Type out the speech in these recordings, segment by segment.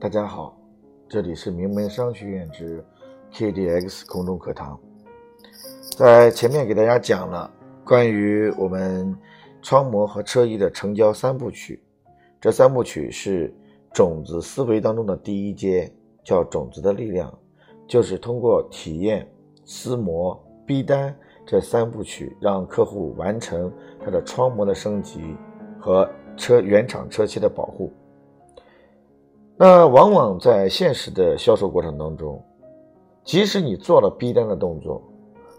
大家好，这里是名门商学院之 KDX 空中课堂。在前面给大家讲了关于我们窗模和车衣的成交三部曲，这三部曲是种子思维当中的第一阶，叫种子的力量，就是通过体验、撕模、逼单这三部曲，让客户完成他的窗模的升级和车原厂车漆的保护。那往往在现实的销售过程当中，即使你做了逼单的动作，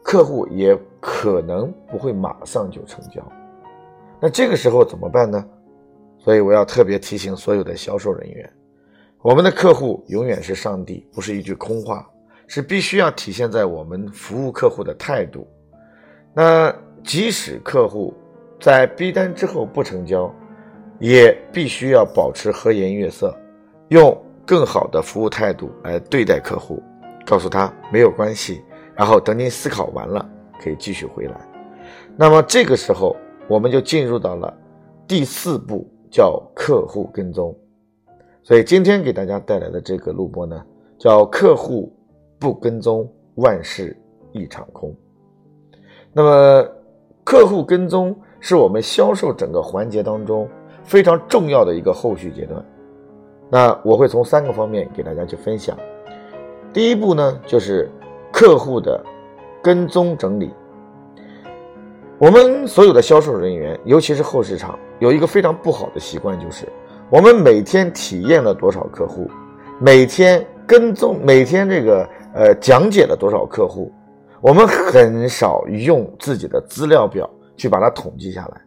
客户也可能不会马上就成交。那这个时候怎么办呢？所以我要特别提醒所有的销售人员，我们的客户永远是上帝，不是一句空话，是必须要体现在我们服务客户的态度。那即使客户在逼单之后不成交，也必须要保持和颜悦色。用更好的服务态度来对待客户，告诉他没有关系，然后等您思考完了可以继续回来。那么这个时候我们就进入到了第四步，叫客户跟踪。所以今天给大家带来的这个录播呢，叫客户不跟踪，万事一场空。那么客户跟踪是我们销售整个环节当中非常重要的一个后续阶段。那我会从三个方面给大家去分享。第一步呢，就是客户的跟踪整理。我们所有的销售人员，尤其是后市场，有一个非常不好的习惯，就是我们每天体验了多少客户，每天跟踪，每天这个呃讲解了多少客户，我们很少用自己的资料表去把它统计下来，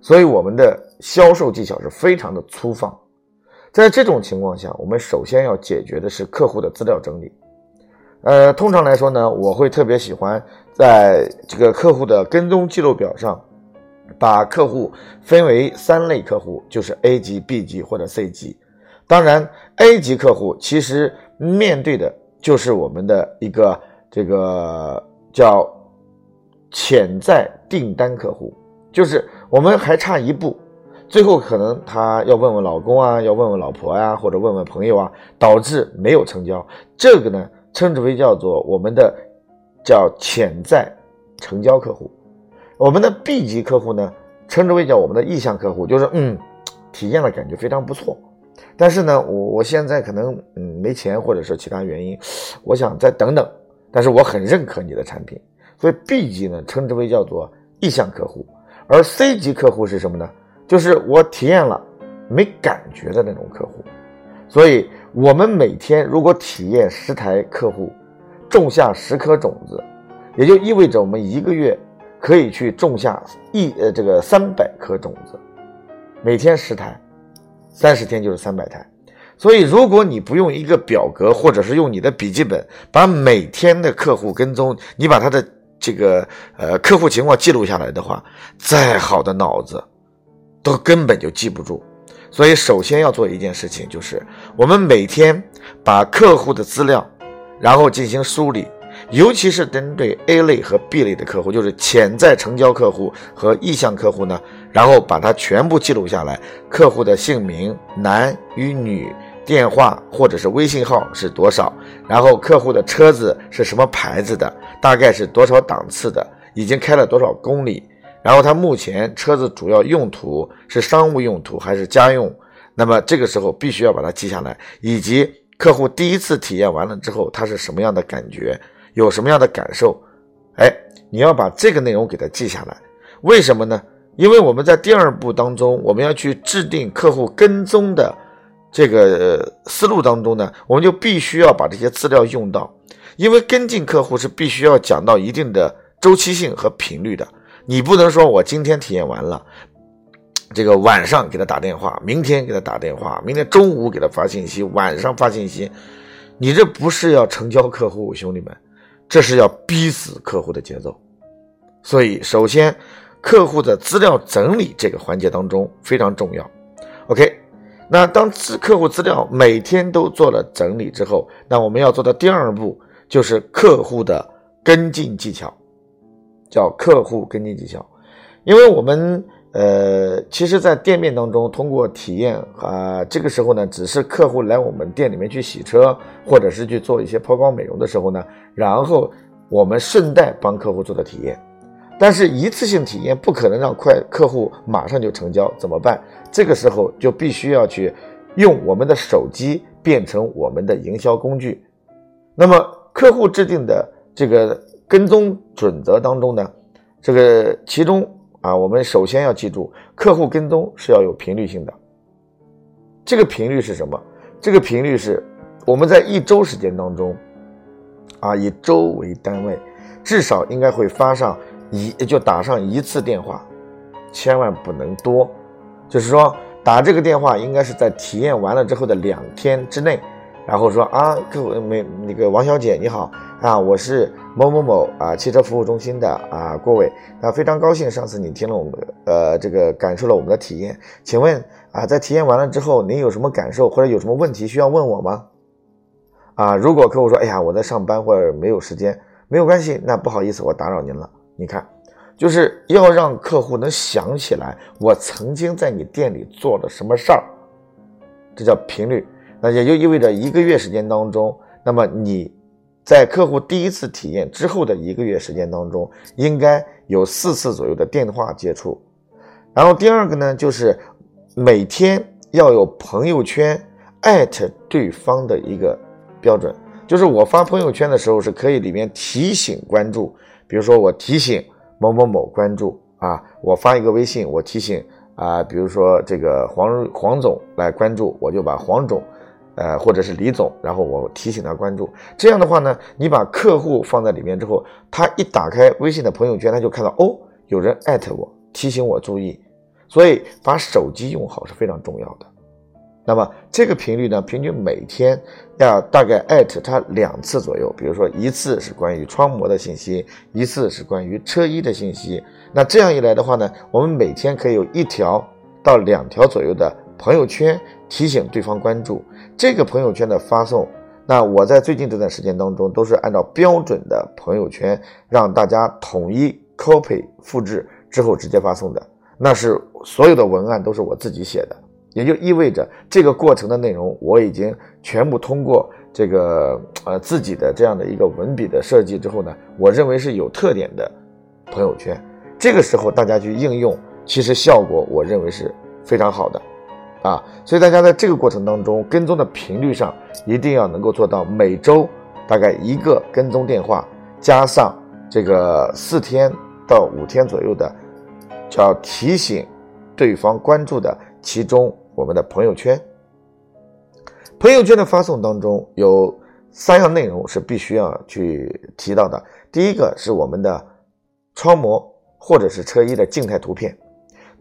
所以我们的销售技巧是非常的粗放。在这种情况下，我们首先要解决的是客户的资料整理。呃，通常来说呢，我会特别喜欢在这个客户的跟踪记录表上，把客户分为三类客户，就是 A 级、B 级或者 C 级。当然，A 级客户其实面对的就是我们的一个这个叫潜在订单客户，就是我们还差一步。最后可能他要问问老公啊，要问问老婆呀，或者问问朋友啊，导致没有成交。这个呢，称之为叫做我们的叫潜在成交客户。我们的 B 级客户呢，称之为叫我们的意向客户，就是嗯，体验了感觉非常不错，但是呢，我我现在可能嗯没钱，或者是其他原因，我想再等等。但是我很认可你的产品，所以 B 级呢，称之为叫做意向客户，而 C 级客户是什么呢？就是我体验了没感觉的那种客户，所以我们每天如果体验十台客户，种下十颗种子，也就意味着我们一个月可以去种下一呃这个三百颗种子，每天十台，三十天就是三百台。所以如果你不用一个表格，或者是用你的笔记本，把每天的客户跟踪，你把他的这个呃客户情况记录下来的话，再好的脑子。都根本就记不住，所以首先要做一件事情，就是我们每天把客户的资料，然后进行梳理，尤其是针对 A 类和 B 类的客户，就是潜在成交客户和意向客户呢，然后把它全部记录下来，客户的姓名、男与女、电话或者是微信号是多少，然后客户的车子是什么牌子的，大概是多少档次的，已经开了多少公里。然后他目前车子主要用途是商务用途还是家用？那么这个时候必须要把它记下来，以及客户第一次体验完了之后他是什么样的感觉，有什么样的感受？哎，你要把这个内容给他记下来。为什么呢？因为我们在第二步当中，我们要去制定客户跟踪的这个思路当中呢，我们就必须要把这些资料用到，因为跟进客户是必须要讲到一定的周期性和频率的。你不能说我今天体验完了，这个晚上给他打电话，明天给他打电话，明天中午给他发信息，晚上发信息，你这不是要成交客户，兄弟们，这是要逼死客户的节奏。所以，首先，客户的资料整理这个环节当中非常重要。OK，那当资客户资料每天都做了整理之后，那我们要做的第二步就是客户的跟进技巧。叫客户跟进技巧，因为我们呃，其实，在店面当中，通过体验啊，这个时候呢，只是客户来我们店里面去洗车，或者是去做一些抛光美容的时候呢，然后我们顺带帮客户做的体验。但是，一次性体验不可能让快客户马上就成交，怎么办？这个时候就必须要去用我们的手机变成我们的营销工具。那么，客户制定的这个跟踪准则当中呢，这个其中。啊，我们首先要记住，客户跟踪是要有频率性的。这个频率是什么？这个频率是我们在一周时间当中，啊，以周为单位，至少应该会发上一就打上一次电话，千万不能多。就是说，打这个电话应该是在体验完了之后的两天之内。然后说啊，客户没那个王小姐你好啊，我是某某某啊汽车服务中心的啊郭伟啊，非常高兴上次你听了我们呃这个感受了我们的体验，请问啊在体验完了之后您有什么感受或者有什么问题需要问我吗？啊，如果客户说哎呀我在上班或者没有时间，没有关系，那不好意思我打扰您了。你看，就是要让客户能想起来我曾经在你店里做了什么事儿，这叫频率。那也就意味着一个月时间当中，那么你在客户第一次体验之后的一个月时间当中，应该有四次左右的电话接触。然后第二个呢，就是每天要有朋友圈艾特对方的一个标准，就是我发朋友圈的时候是可以里面提醒关注，比如说我提醒某某某关注啊，我发一个微信，我提醒啊，比如说这个黄黄总来关注，我就把黄总。呃，或者是李总，然后我提醒他关注。这样的话呢，你把客户放在里面之后，他一打开微信的朋友圈，他就看到哦，有人艾特我，提醒我注意。所以把手机用好是非常重要的。那么这个频率呢，平均每天要大概艾特他两次左右。比如说一次是关于窗膜的信息，一次是关于车衣的信息。那这样一来的话呢，我们每天可以有一条到两条左右的朋友圈提醒对方关注。这个朋友圈的发送，那我在最近这段时间当中都是按照标准的朋友圈，让大家统一 copy 复制之后直接发送的。那是所有的文案都是我自己写的，也就意味着这个过程的内容我已经全部通过这个呃自己的这样的一个文笔的设计之后呢，我认为是有特点的朋友圈。这个时候大家去应用，其实效果我认为是非常好的。啊，所以大家在这个过程当中跟踪的频率上，一定要能够做到每周大概一个跟踪电话，加上这个四天到五天左右的，叫提醒对方关注的其中我们的朋友圈。朋友圈的发送当中有三样内容是必须要去提到的，第一个是我们的窗膜或者是车衣的静态图片，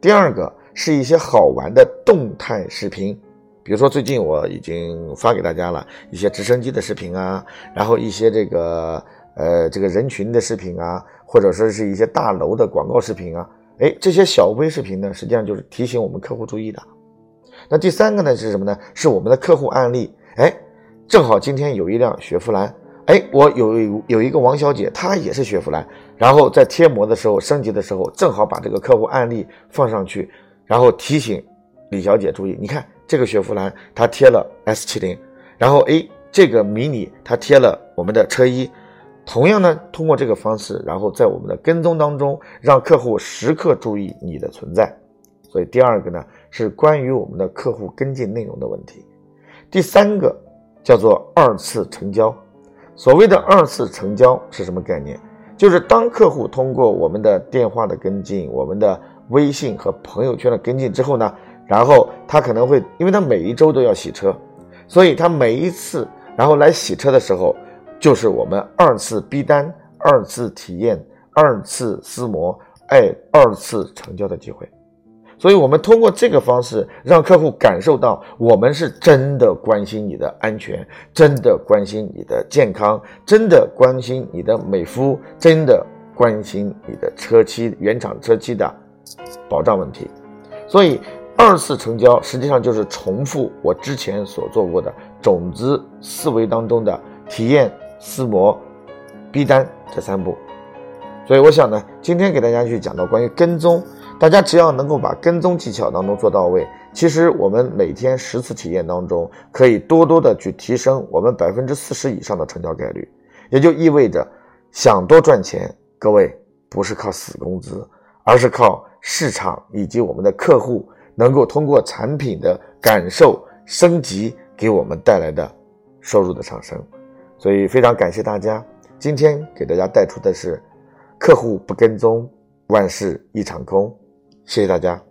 第二个。是一些好玩的动态视频，比如说最近我已经发给大家了一些直升机的视频啊，然后一些这个呃这个人群的视频啊，或者说是一些大楼的广告视频啊，哎，这些小微视频呢，实际上就是提醒我们客户注意的。那第三个呢是什么呢？是我们的客户案例，哎，正好今天有一辆雪佛兰。哎，我有有一个王小姐，她也是雪佛兰，然后在贴膜的时候升级的时候，正好把这个客户案例放上去。然后提醒李小姐注意，你看这个雪佛兰，它贴了 S 七零，然后哎，这个迷你它贴了我们的车衣，同样呢，通过这个方式，然后在我们的跟踪当中，让客户时刻注意你的存在。所以第二个呢，是关于我们的客户跟进内容的问题。第三个叫做二次成交。所谓的二次成交是什么概念？就是当客户通过我们的电话的跟进，我们的。微信和朋友圈的跟进之后呢，然后他可能会，因为他每一周都要洗车，所以他每一次然后来洗车的时候，就是我们二次逼单、二次体验、二次撕膜、哎，二次成交的机会。所以，我们通过这个方式让客户感受到我们是真的关心你的安全，真的关心你的健康，真的关心你的美肤，真的关心你的车漆原厂车漆的。保障问题，所以二次成交实际上就是重复我之前所做过的种子思维当中的体验、撕膜、逼单这三步。所以我想呢，今天给大家去讲到关于跟踪，大家只要能够把跟踪技巧当中做到位，其实我们每天十次体验当中，可以多多的去提升我们百分之四十以上的成交概率，也就意味着想多赚钱，各位不是靠死工资，而是靠市场以及我们的客户能够通过产品的感受升级给我们带来的收入的上升。所以非常感谢大家，今天给大家带出的是客户不跟踪，万事一场空。谢谢大家。